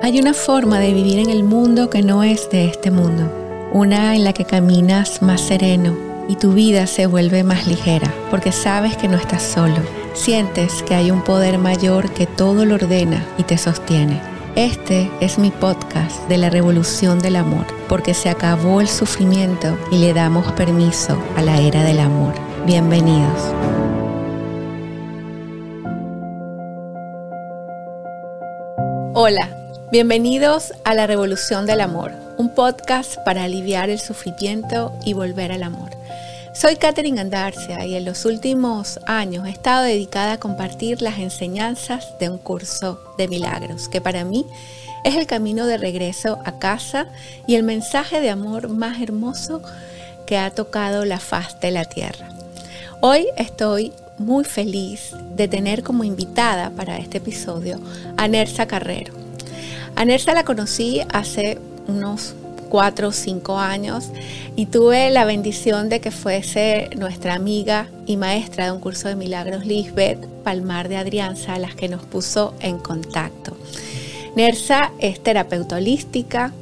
Hay una forma de vivir en el mundo que no es de este mundo, una en la que caminas más sereno y tu vida se vuelve más ligera, porque sabes que no estás solo, sientes que hay un poder mayor que todo lo ordena y te sostiene. Este es mi podcast de la revolución del amor, porque se acabó el sufrimiento y le damos permiso a la era del amor. Bienvenidos. Hola. Bienvenidos a La Revolución del Amor, un podcast para aliviar el sufrimiento y volver al amor. Soy Katherine Andarcia y en los últimos años he estado dedicada a compartir las enseñanzas de un curso de milagros, que para mí es el camino de regreso a casa y el mensaje de amor más hermoso que ha tocado la faz de la tierra. Hoy estoy muy feliz de tener como invitada para este episodio a Nersa Carrero. A Nersa la conocí hace unos cuatro o cinco años y tuve la bendición de que fuese nuestra amiga y maestra de un curso de milagros Lisbeth Palmar de Adrianza, las que nos puso en contacto. Nersa es terapeuta holística,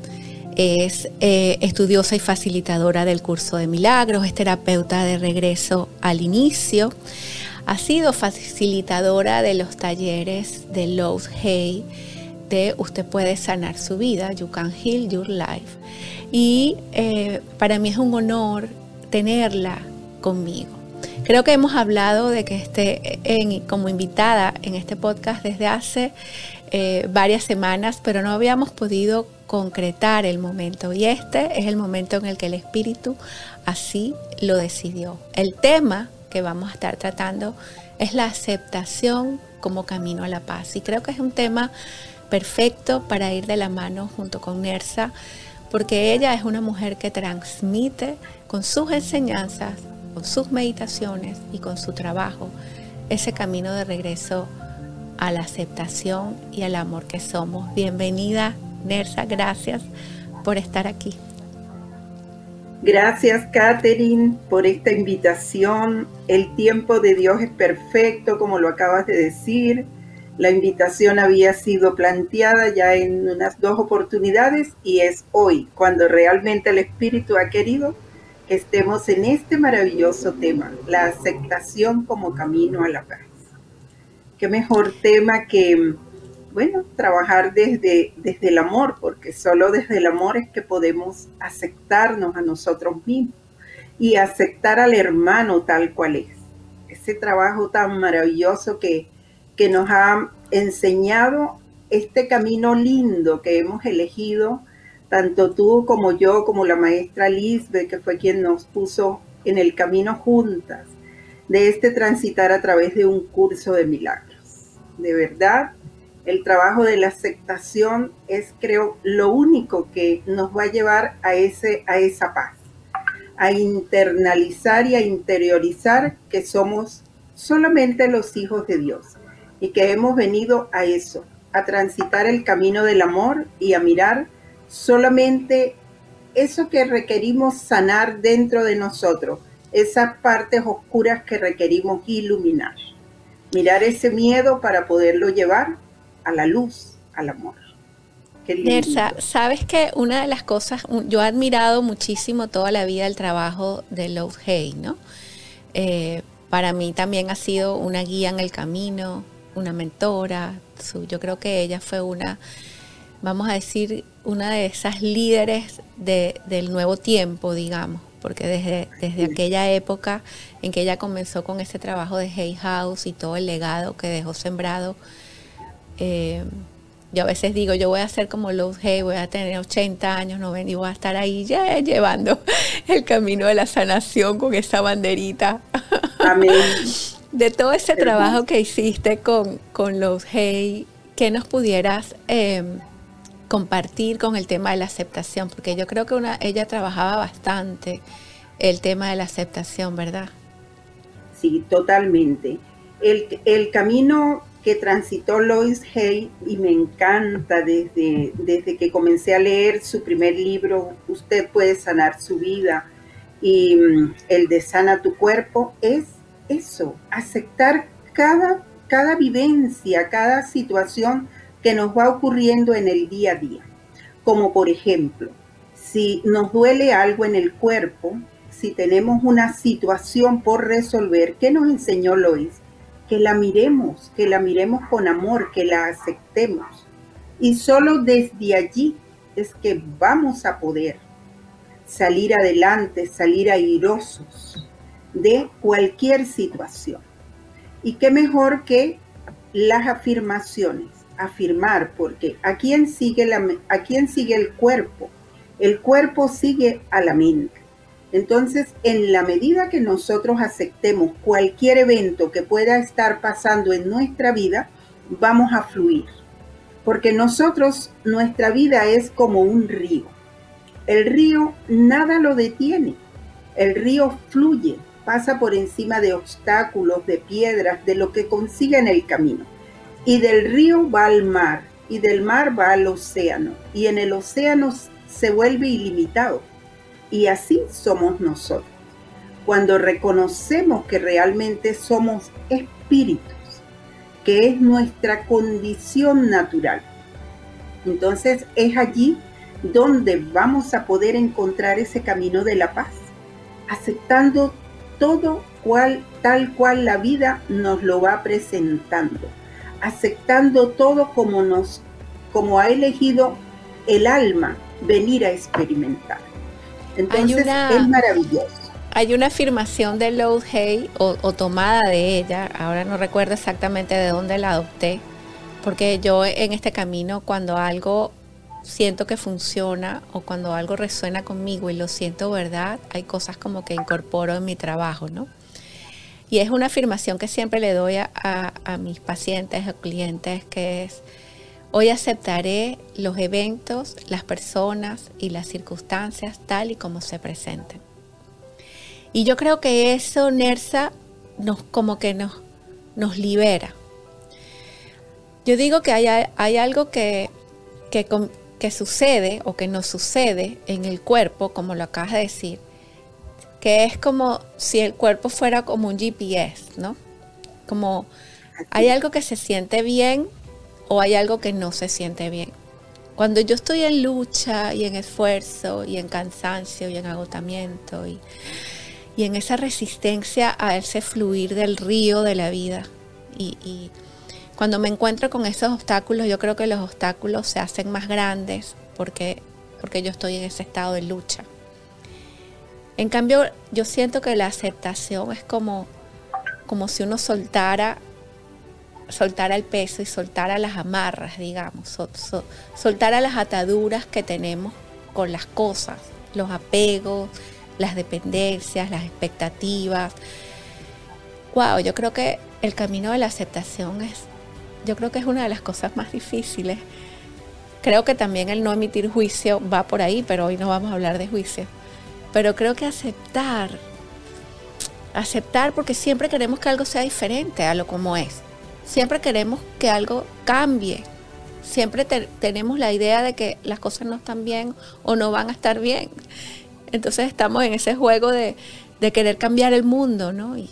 es eh, estudiosa y facilitadora del curso de milagros, es terapeuta de regreso al inicio, ha sido facilitadora de los talleres de Lowe's Hay Usted puede sanar su vida, You Can Heal Your Life. Y eh, para mí es un honor tenerla conmigo. Creo que hemos hablado de que esté como invitada en este podcast desde hace eh, varias semanas, pero no habíamos podido concretar el momento. Y este es el momento en el que el espíritu así lo decidió. El tema que vamos a estar tratando es la aceptación como camino a la paz. Y creo que es un tema perfecto para ir de la mano junto con Nersa, porque ella es una mujer que transmite con sus enseñanzas, con sus meditaciones y con su trabajo ese camino de regreso a la aceptación y al amor que somos. Bienvenida, Nersa, gracias por estar aquí. Gracias, Catherine, por esta invitación. El tiempo de Dios es perfecto, como lo acabas de decir. La invitación había sido planteada ya en unas dos oportunidades y es hoy cuando realmente el Espíritu ha querido que estemos en este maravilloso tema, la aceptación como camino a la paz. Qué mejor tema que, bueno, trabajar desde, desde el amor, porque solo desde el amor es que podemos aceptarnos a nosotros mismos y aceptar al hermano tal cual es. Ese trabajo tan maravilloso que que nos ha enseñado este camino lindo que hemos elegido, tanto tú como yo, como la maestra Lisbeth, que fue quien nos puso en el camino juntas, de este transitar a través de un curso de milagros. De verdad, el trabajo de la aceptación es, creo, lo único que nos va a llevar a, ese, a esa paz, a internalizar y a interiorizar que somos solamente los hijos de Dios y que hemos venido a eso, a transitar el camino del amor y a mirar solamente eso que requerimos sanar dentro de nosotros, esas partes oscuras que requerimos iluminar. Mirar ese miedo para poderlo llevar a la luz, al amor. Nersa, sabes que una de las cosas, yo he admirado muchísimo toda la vida el trabajo de Love Hay, ¿no? Eh, para mí también ha sido una guía en el camino, una mentora, yo creo que ella fue una, vamos a decir, una de esas líderes del nuevo tiempo, digamos, porque desde, desde aquella época en que ella comenzó con ese trabajo de Hay House y todo el legado que dejó sembrado, eh, yo a veces digo, yo voy a ser como Love Hay, voy a tener 80 años, 90 y voy a estar ahí ya llevando el camino de la sanación con esa banderita. Amén. de todo ese trabajo que hiciste con, con los Hey, ¿qué nos pudieras em, compartir con el tema de la aceptación? Porque yo creo que una, ella trabajaba bastante el tema de la aceptación, ¿verdad? Sí, totalmente. El, el camino que transitó Lois Hay y me encanta desde, desde que comencé a leer su primer libro, Usted puede sanar su vida, y mm, el de Sana tu cuerpo, es eso, aceptar cada, cada vivencia, cada situación que nos va ocurriendo en el día a día. Como por ejemplo, si nos duele algo en el cuerpo, si tenemos una situación por resolver, ¿qué nos enseñó Lois? Que la miremos, que la miremos con amor, que la aceptemos. Y solo desde allí es que vamos a poder salir adelante, salir airosos de cualquier situación. Y qué mejor que las afirmaciones, afirmar, porque ¿a quién sigue, la, a quién sigue el cuerpo? El cuerpo sigue a la mente. Entonces, en la medida que nosotros aceptemos cualquier evento que pueda estar pasando en nuestra vida, vamos a fluir. Porque nosotros, nuestra vida es como un río. El río nada lo detiene. El río fluye, pasa por encima de obstáculos, de piedras, de lo que consiga en el camino. Y del río va al mar, y del mar va al océano, y en el océano se vuelve ilimitado y así somos nosotros. Cuando reconocemos que realmente somos espíritus, que es nuestra condición natural. Entonces es allí donde vamos a poder encontrar ese camino de la paz, aceptando todo cual, tal cual la vida nos lo va presentando, aceptando todo como nos como ha elegido el alma venir a experimentar. Entonces es maravilloso. Hay una afirmación de Loud Hay o, tomada de ella, ahora no recuerdo exactamente de dónde la adopté, porque yo en este camino cuando algo siento que funciona o cuando algo resuena conmigo y lo siento verdad, hay cosas como que incorporo en mi trabajo, ¿no? Y es una afirmación que siempre le doy a, a mis pacientes o clientes que es, Hoy aceptaré los eventos, las personas y las circunstancias tal y como se presenten. Y yo creo que eso, Nersa, nos, como que nos, nos libera. Yo digo que hay, hay algo que, que, que sucede o que nos sucede en el cuerpo, como lo acabas de decir, que es como si el cuerpo fuera como un GPS, ¿no? Como hay algo que se siente bien o hay algo que no se siente bien. Cuando yo estoy en lucha y en esfuerzo y en cansancio y en agotamiento y, en esa resistencia a ese fluir del río de la vida y, cuando me encuentro con esos obstáculos, yo creo que los obstáculos se hacen más grandes porque, porque yo estoy en ese estado de lucha. En cambio, yo siento que la aceptación es como, como si uno soltara soltar el peso y soltar a las amarras, digamos, soltar a las ataduras que tenemos con las cosas, los apegos, las dependencias, las expectativas. Wow, yo creo que el camino de la aceptación es, yo creo que es una de las cosas más difíciles. Creo que también el no emitir juicio va por ahí, pero hoy no vamos a hablar de juicio. Pero creo que aceptar, aceptar porque siempre queremos que algo sea diferente a lo como es siempre queremos que algo cambie. Siempre tenemos la idea de que las cosas no están bien o no van a estar bien. Entonces estamos en ese juego de, querer cambiar el mundo, ¿no? Y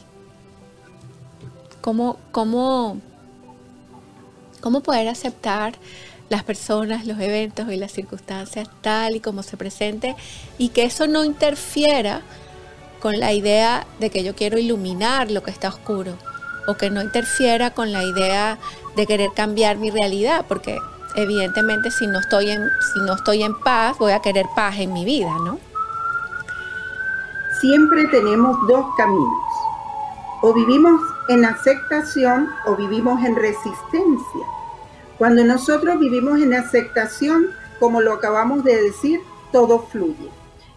cómo, cómo, cómo poder aceptar las personas, los eventos y las circunstancias tal y como se presente y que eso no interfiera con la idea de que yo quiero iluminar lo que está oscuro o que no interfiera con la idea de querer cambiar mi realidad, porque evidentemente si no estoy en, si no estoy en paz, voy a querer paz en mi vida, ¿no? Siempre tenemos dos caminos. O vivimos en aceptación o vivimos en resistencia. Cuando nosotros vivimos en aceptación, como lo acabamos de decir, todo fluye.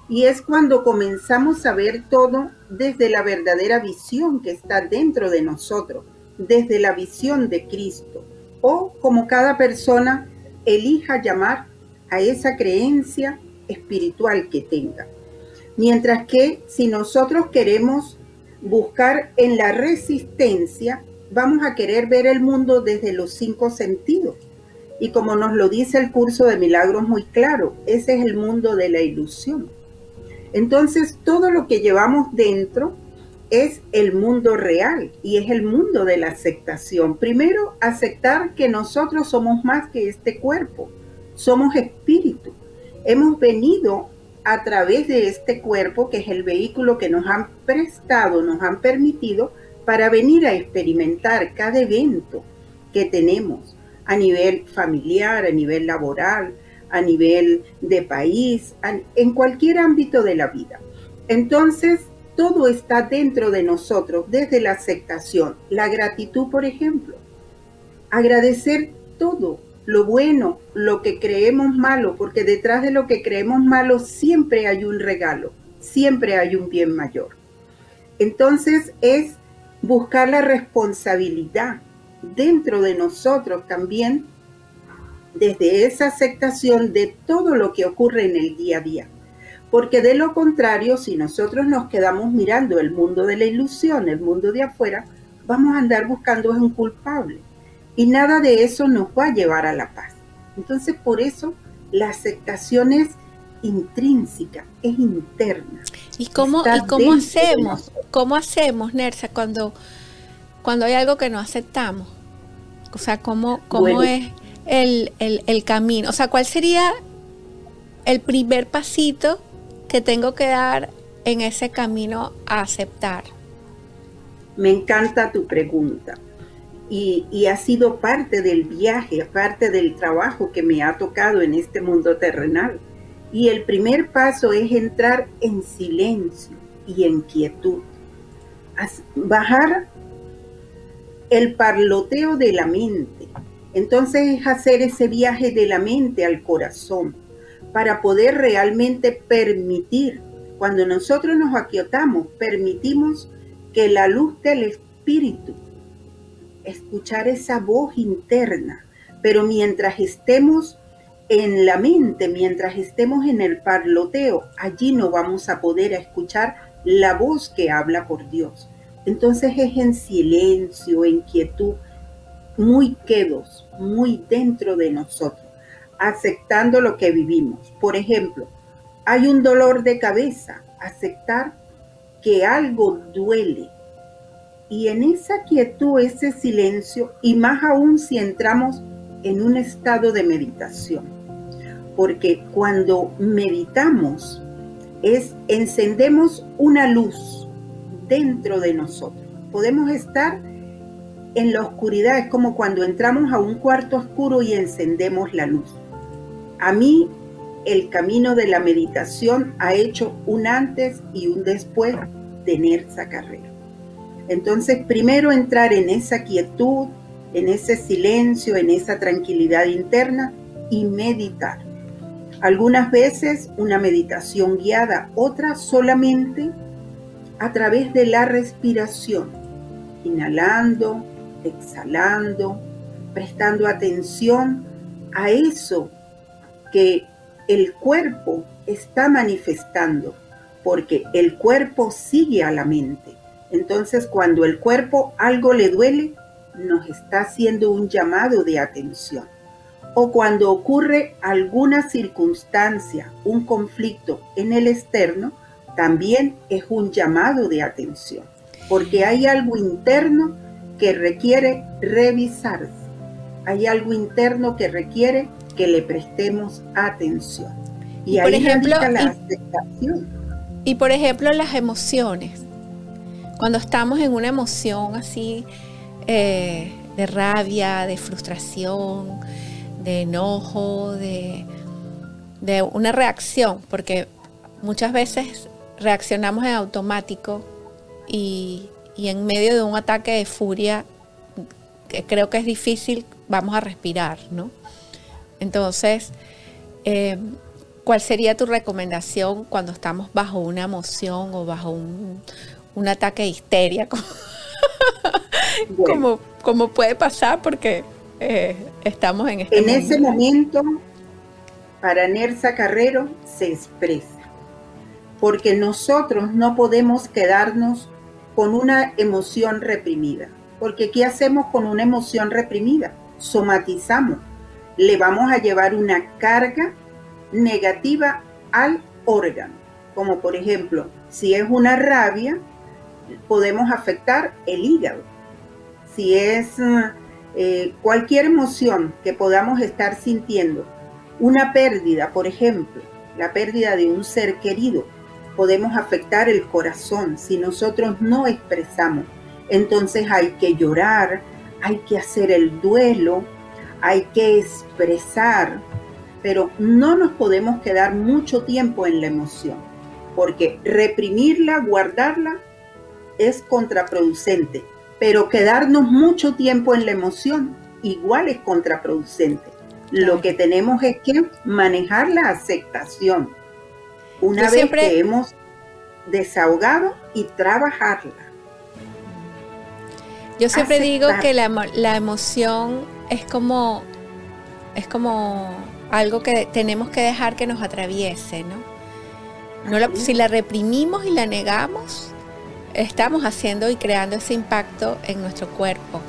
Y es cuando comenzamos a ver todo desde la verdadera visión que está dentro de nosotros, desde la visión de Cristo, o como cada persona elija llamar a esa creencia espiritual que tenga. Mientras que si nosotros queremos buscar en la resistencia, vamos a querer ver el mundo desde los cinco sentidos. Y como nos lo dice el curso de milagros muy claro, ese es el mundo de la ilusión. Entonces, todo lo que llevamos dentro es el mundo real y es el mundo de la aceptación. Primero, aceptar que nosotros somos más que este cuerpo, somos espíritu. Hemos venido a través de este cuerpo, que es el vehículo que nos han prestado, nos han permitido para venir a experimentar cada evento que tenemos a nivel familiar, a nivel laboral, a nivel de país, en cualquier ámbito de la vida. Entonces, todo está dentro de nosotros, desde la aceptación, la gratitud, por ejemplo. Agradecer todo, lo bueno, lo que creemos malo, porque detrás de lo que creemos malo siempre hay un regalo, siempre hay un bien mayor. Entonces es buscar la responsabilidad dentro de nosotros también, desde esa aceptación de todo lo que ocurre en el día a día. Porque de lo contrario, si nosotros nos quedamos mirando el mundo de la ilusión, el mundo de afuera, vamos a andar buscando un culpable. Y nada de eso nos va a llevar a la paz. Entonces, por eso la aceptación es intrínseca, es interna. ¿Y cómo, ¿y cómo hacemos? ¿Cómo hacemos, Nersa, cuando, cuando hay algo que no aceptamos? O sea, ¿cómo, cómo es el, el camino? O sea, ¿cuál sería el primer pasito que tengo que dar en ese camino a aceptar? Me encanta tu pregunta. Y, ha sido parte del viaje, parte del trabajo que me ha tocado en este mundo terrenal. Y el primer paso es entrar en silencio y en quietud. Bajar el parloteo de la mente. Entonces es hacer ese viaje de la mente al corazón para poder realmente permitir, cuando nosotros nos aquiotamos, permitimos que la luz del espíritu, escuchar esa voz interna, pero mientras estemos en la mente, mientras estemos en el parloteo, allí no vamos a poder escuchar la voz que habla por Dios. Entonces es en silencio, en quietud, muy quedos, muy dentro de nosotros aceptando lo que vivimos. Por ejemplo, hay un dolor de cabeza, aceptar que algo duele. Y en esa quietud, ese silencio, y más aún si entramos en un estado de meditación. Porque cuando meditamos, es encendemos una luz dentro de nosotros. Podemos estar en la oscuridad, es como cuando entramos a un cuarto oscuro y encendemos la luz. A mí el camino de la meditación ha hecho un antes y un después de Nerza Carrero. Entonces, primero entrar en esa quietud, en ese silencio, en esa tranquilidad interna y meditar. Algunas veces una meditación guiada, otras solamente a través de la respiración, inhalando, exhalando, prestando atención a eso que el cuerpo está manifestando, porque el cuerpo sigue a la mente. Entonces, cuando el cuerpo algo le duele, nos está haciendo un llamado de atención. O cuando ocurre alguna circunstancia, un conflicto en el externo, también es un llamado de atención, porque hay algo interno que requiere revisarse. Hay algo interno que requiere que le prestemos atención. Y, por ejemplo, la y, por ejemplo, las emociones. Cuando estamos en una emoción así eh, de rabia, de frustración, de enojo, de, una reacción, porque muchas veces reaccionamos en automático y, y, en medio de un ataque de furia, que creo que es difícil, vamos a respirar, ¿no? Entonces, eh, ¿cuál sería tu recomendación cuando estamos bajo una emoción o bajo un, ataque de histeria? como, puede pasar porque eh, estamos en este En ese momento, para Nersa Carrero se expresa, porque nosotros no podemos quedarnos con una emoción reprimida, porque ¿qué hacemos con una emoción reprimida? Somatizamos le vamos a llevar una carga negativa al órgano. Como por ejemplo, si es una rabia, podemos afectar el hígado. Si es eh, cualquier emoción que podamos estar sintiendo, una pérdida, por ejemplo, la pérdida de un ser querido, podemos afectar el corazón si nosotros no expresamos. Entonces hay que llorar, hay que hacer el duelo, hay que expresar, pero no nos podemos quedar mucho tiempo en la emoción, porque reprimirla, guardarla, es contraproducente, pero quedarnos mucho tiempo en la emoción igual es contraproducente. Lo que tenemos es que manejar la aceptación una vez que hemos desahogado y trabajarla. Yo siempre digo que la, la, emoción es como, es como algo que tenemos que dejar que nos atraviese, ¿no? no si la reprimimos y la negamos, estamos haciendo y creando ese impacto en nuestro cuerpo.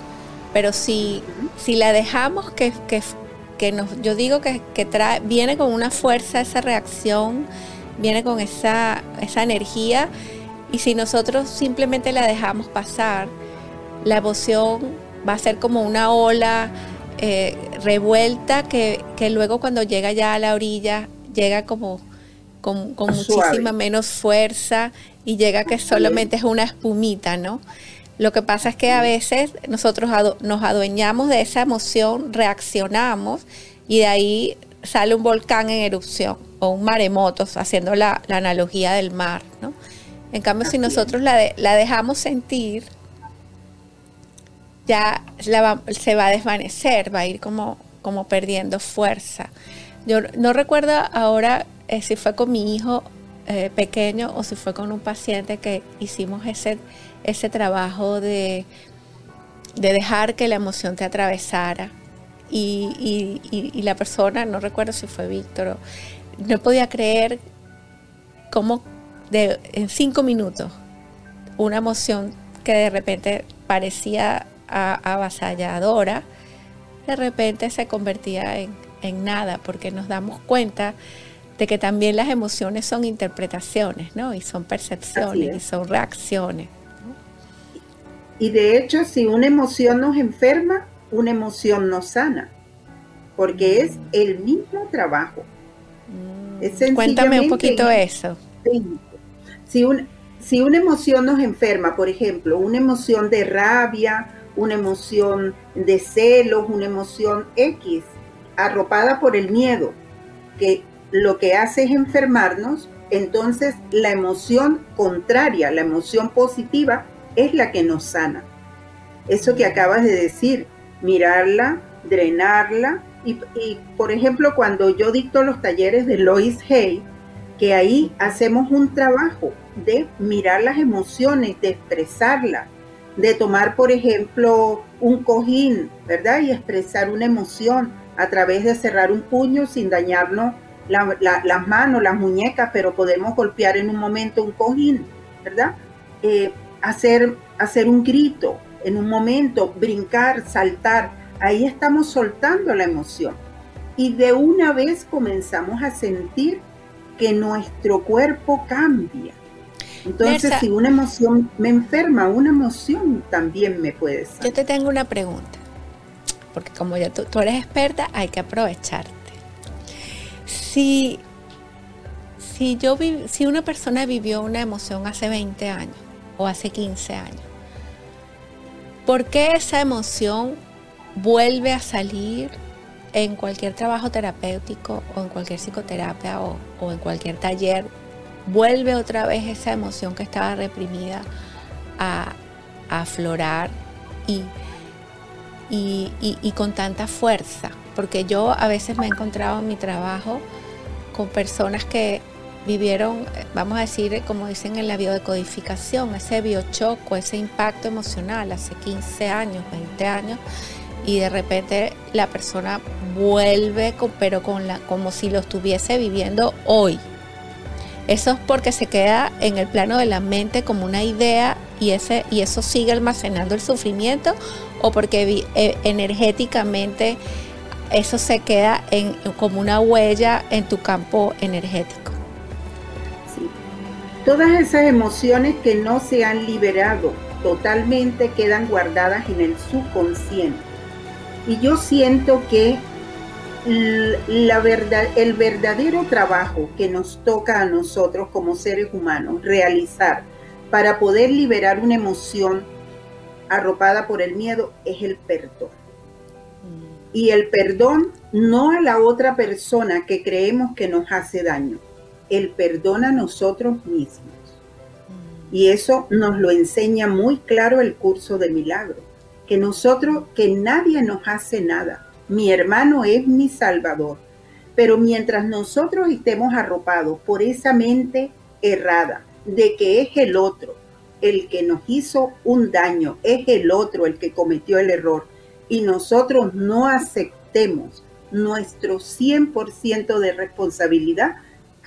Pero si, si la dejamos que, que, nos, yo digo que, que trae, viene con una fuerza esa reacción, viene con esa, esa energía, y si nosotros simplemente la dejamos pasar, la emoción va a ser como una ola eh, revuelta que, luego cuando llega ya a la orilla, llega como con, muchísima menos fuerza y llega que solamente es una espumita, ¿no? Lo que pasa es que a veces nosotros nos adueñamos de esa emoción, reaccionamos y de ahí sale un volcán en erupción o un maremoto, haciendo la, analogía del mar, ¿no? En cambio, si nosotros la, la dejamos sentir, ya se va a desvanecer, va a ir como, como perdiendo fuerza. Yo no recuerdo ahora eh, si fue con mi hijo eh, pequeño o si fue con un paciente que hicimos ese, ese trabajo de, de dejar que la emoción te atravesara. Y, y, la persona, no recuerdo si fue Víctor, no podía creer cómo de, en cinco minutos una emoción que de repente parecía avasalladora, de repente se convertía en, nada, porque nos damos cuenta de que también las emociones son interpretaciones, ¿no? Y son percepciones, y son reacciones. Y de hecho, si una emoción nos enferma, una emoción nos sana, porque es el mismo trabajo. Mm. Cuéntame un poquito eso. Si, si una emoción nos enferma, por ejemplo, una emoción de rabia, una emoción de celos, una emoción X, arropada por el miedo, que lo que hace es enfermarnos, entonces la emoción contraria, la emoción positiva, es la que nos sana. Eso que acabas de decir, mirarla, drenarla, y, por ejemplo, cuando yo dicto los talleres de Lois Hay, que ahí hacemos un trabajo de mirar las emociones, de expresarlas, de tomar, por ejemplo, un cojín, ¿verdad? Y expresar una emoción a través de cerrar un puño sin dañarnos las manos, las muñecas, pero podemos golpear en un momento un cojín, ¿verdad? Eh, hacer, hacer un grito en un momento, brincar, saltar, ahí estamos soltando la emoción. Y de una vez comenzamos a sentir que nuestro cuerpo cambia, entonces, si una emoción me enferma, una emoción también me puede sanar. Yo te tengo una pregunta, porque como ya tú, eres experta, hay que aprovecharte. Si, si, yo si una persona vivió una emoción hace 20 años o hace 15 años, ¿por qué esa emoción vuelve a salir en cualquier trabajo terapéutico o en cualquier psicoterapia o, o en cualquier taller vuelve otra vez esa emoción que estaba reprimida a, aflorar y, y, con tanta fuerza. Porque yo a veces me he encontrado en mi trabajo con personas que vivieron, vamos a decir, como dicen en la biodecodificación, ese biochoco, ese impacto emocional hace 15 años, 20 años, y de repente la persona vuelve, pero con la, como si lo estuviese viviendo hoy. Eso es porque se queda en el plano de la mente como una idea y, ese, y eso sigue almacenando el sufrimiento o porque eh, energéticamente eso se queda como una huella en tu campo energético. Todas esas emociones que no se han liberado totalmente quedan guardadas en el subconsciente. Y yo siento que el verdadero trabajo que nos toca a nosotros como seres humanos realizar para poder liberar una emoción arropada por el miedo es el perdón. Y el perdón no a la otra persona que creemos que nos hace daño, el perdón a nosotros mismos. Y eso nos lo enseña muy claro el curso de milagro, que nosotros, que nadie nos hace nada. Mi hermano es mi salvador. Pero mientras nosotros estemos arropados por esa mente errada de que es el otro el que nos hizo un daño, es el otro el que cometió el error, y nosotros no aceptemos nuestro 100% de responsabilidad,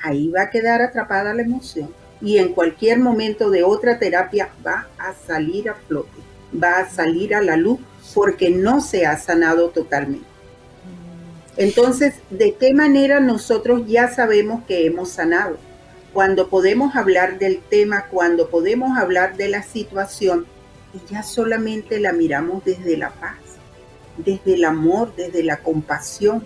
ahí va a quedar atrapada la emoción y en cualquier momento de otra terapia va a salir a flote, va a salir a la luz porque no se ha sanado totalmente. Entonces, ¿de qué manera nosotros ya sabemos que hemos sanado? Cuando podemos hablar del tema, cuando podemos hablar de la situación y ya solamente la miramos desde la paz, desde el amor, desde la compasión,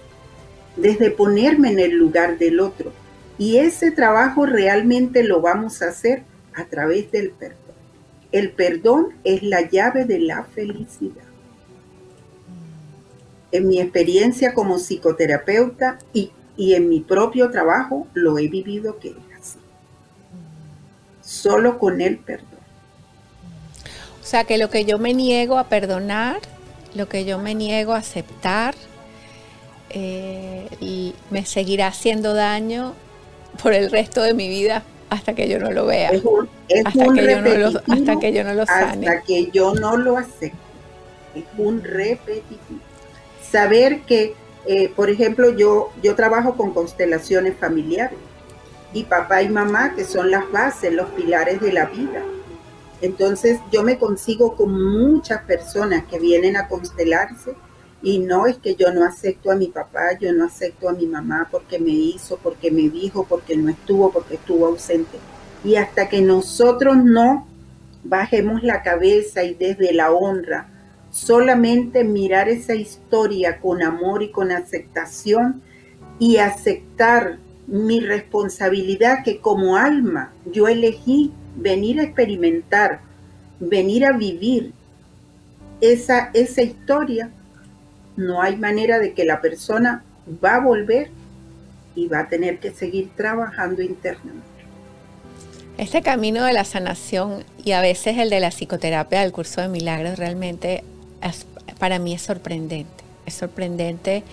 desde ponerme en el lugar del otro. Y ese trabajo realmente lo vamos a hacer a través del perdón. El perdón es la llave de la felicidad. En mi experiencia como psicoterapeuta y, en mi propio trabajo lo he vivido que es así. Solo con el perdón. O sea que lo que yo me niego a perdonar lo que yo me niego a aceptar eh, y me seguirá haciendo daño por el resto de mi vida hasta que yo no lo vea. hasta, que yo no lo, hasta que yo no lo sane. Hasta que yo no lo acepte. Es un repetitivo. Saber que, eh, por ejemplo, yo, yo trabajo con constelaciones familiares y papá y mamá, que son las bases, los pilares de la vida entonces yo me consigo con muchas personas que vienen a constelarse y no es que yo no acepto a mi papá, yo no acepto a mi mamá porque me hizo, porque me dijo, porque no estuvo, porque estuvo ausente. Y hasta que nosotros no bajemos la cabeza y desde la honra, solamente mirar esa historia con amor y con aceptación y aceptar mi responsabilidad que como alma yo elegí venir a experimentar, venir a vivir esa, esa historia, no hay manera de que la persona va a volver y va a tener que seguir trabajando internamente. Este camino de la sanación y a veces el de la psicoterapia del curso de milagros realmente para mí es sorprendente. Es sorprendente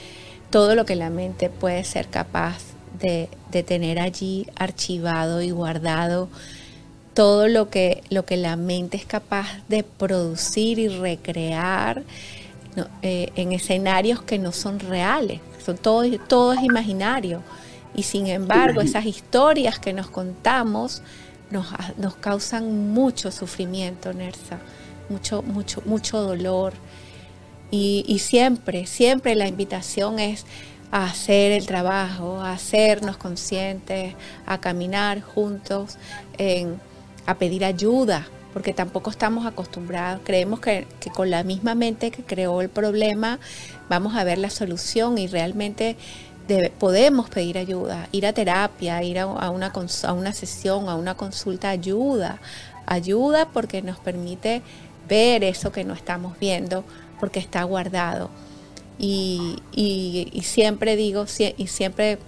todo lo que la mente puede ser capaz de, de tener allí archivado y guardado todo lo que, lo que la mente es capaz de producir y recrear eh, en escenarios que no son reales, son todo, todo es imaginario. Y sin embargo, esas historias que nos contamos nos, nos causan mucho sufrimiento, Nersa, mucho, mucho, mucho dolor. Y, y, siempre, siempre la invitación es a hacer el trabajo, a hacernos conscientes, a caminar juntos en a pedir ayuda, porque tampoco estamos acostumbrados, creemos que, con la misma mente que creó el problema vamos a ver la solución y realmente podemos pedir ayuda, ir a terapia, ir a, una, a una sesión, a una consulta, ayuda, ayuda porque nos permite ver eso que no estamos viendo, porque está guardado. Y, y siempre digo, y siempre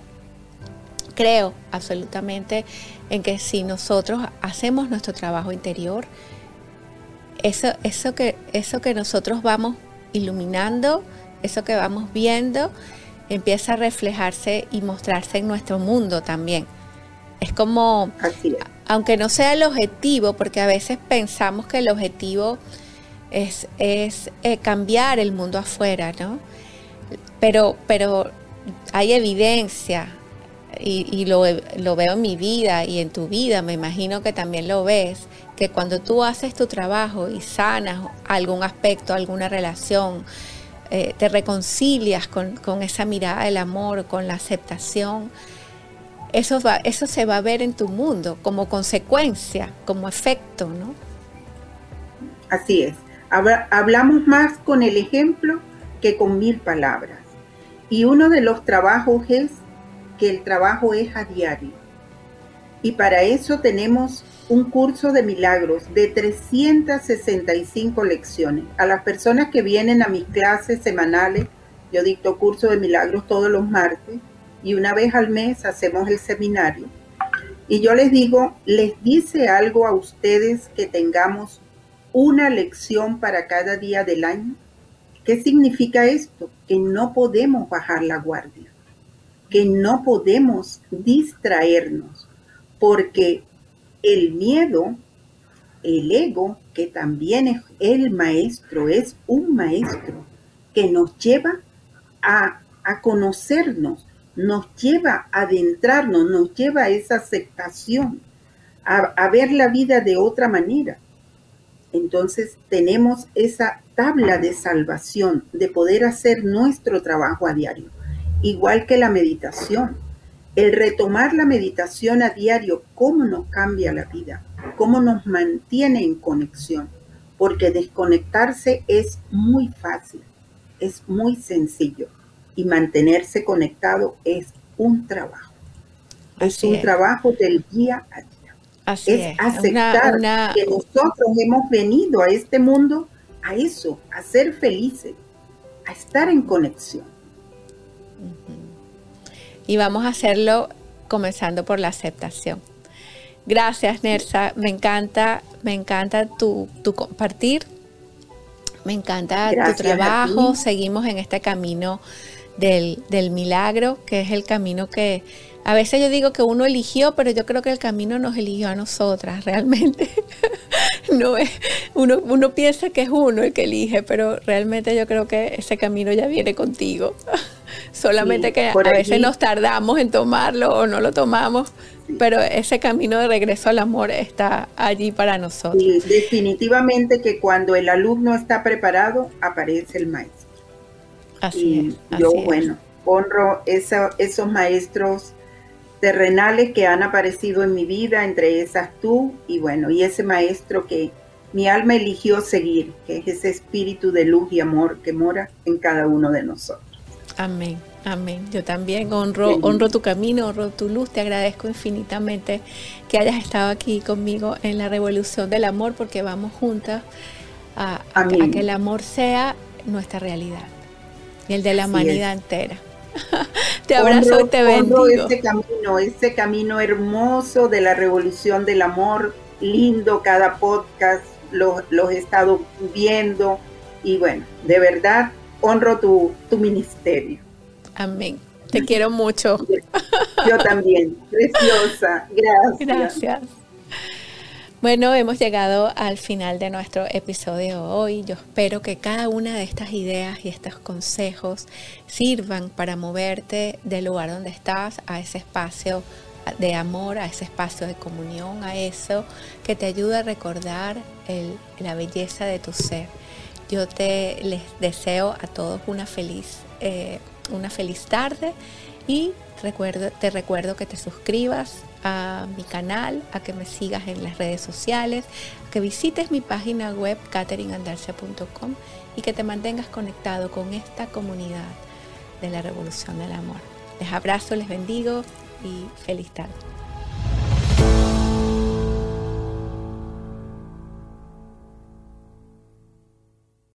creo absolutamente en que si nosotros hacemos nuestro trabajo interior, eso, eso, que, eso que nosotros vamos iluminando, eso que vamos viendo, empieza a reflejarse y mostrarse en nuestro mundo también. Es como, aunque no sea el objetivo, porque a veces pensamos que el objetivo es, es eh, cambiar el mundo afuera, ¿no? Pero, pero hay evidencia, y, lo, veo en mi vida y en tu vida, me imagino que también lo ves, que cuando tú haces tu trabajo y sanas algún aspecto, alguna relación, eh, te reconcilias con, esa mirada del amor, con la aceptación, eso, va, eso se va a ver en tu mundo como consecuencia, como efecto, ¿no? Así es. Hablamos más con el ejemplo que con mil palabras. Y uno de los trabajos es que el trabajo es a diario. Y para eso tenemos un curso de milagros de 365 lecciones. A las personas que vienen a mis clases semanales, yo dicto curso de milagros todos los martes y una vez al mes hacemos el seminario. Y yo les digo, les dice algo a ustedes que tengamos una lección para cada día del año. ¿Qué significa esto? Que no podemos bajar la guardia, que no podemos distraernos, porque el miedo, el ego, que también es el maestro, es un maestro que nos lleva a, conocernos, nos lleva a adentrarnos, nos lleva a esa aceptación, a, a ver la vida de otra manera. Entonces tenemos esa tabla de salvación, de poder hacer nuestro trabajo a diario, igual que la meditación. El retomar la meditación a diario, cómo nos cambia la vida, cómo nos mantiene en conexión, porque desconectarse es muy fácil, es muy sencillo y mantenerse conectado es un trabajo. es un trabajo del día a día. es, aceptar que nosotros hemos venido a este mundo a eso, a ser felices, a estar en conexión y vamos a hacerlo comenzando por la aceptación. Gracias, Nersa. Me encanta, me encanta tu, compartir. Me encanta tu trabajo. Seguimos en este camino del, del, milagro, que es el camino que a veces yo digo que uno eligió, pero yo creo que el camino nos eligió a nosotras, realmente. no es, uno, uno piensa que es uno el que elige, pero realmente yo creo que ese camino ya viene contigo. Solamente que a veces nos tardamos en tomarlo o no lo tomamos, pero ese camino de regreso al amor está allí para nosotros. Sí, definitivamente que cuando el alumno está preparado, aparece el maestro. Así es. Yo, bueno, honro esos maestros terrenales que han aparecido en mi vida, entre esas tú y bueno, y ese maestro que mi alma eligió seguir, que es ese espíritu de luz y amor que mora en cada uno de nosotros. Amén, amén. Yo también honro, honro tu camino, honro tu luz. Te agradezco infinitamente que hayas estado aquí conmigo en la revolución del amor, porque vamos juntas a, que el amor sea nuestra realidad y el de la humanidad entera. te abrazo y te bendigo. Ese camino, ese camino hermoso de la revolución del amor, lindo cada podcast, los, los he estado viendo y bueno, de verdad honro tu, tu ministerio. Amén. Te quiero mucho. Yo también. Preciosa. Gracias. Gracias. Bueno, hemos llegado al final de nuestro episodio hoy. Yo espero que cada una de estas ideas y estos consejos sirvan para moverte del lugar donde estás a ese espacio de amor, a ese espacio de comunión, a eso que te ayuda a recordar la belleza de tu ser yo te les deseo a todos una feliz, eh, una feliz tarde y recuerdo, te recuerdo que te suscribas a mi canal, a que me sigas en las redes sociales, a que visites mi página web catherineandarcia.com y que te mantengas conectado con esta comunidad de la revolución del amor. Les abrazo, les bendigo y feliz tarde.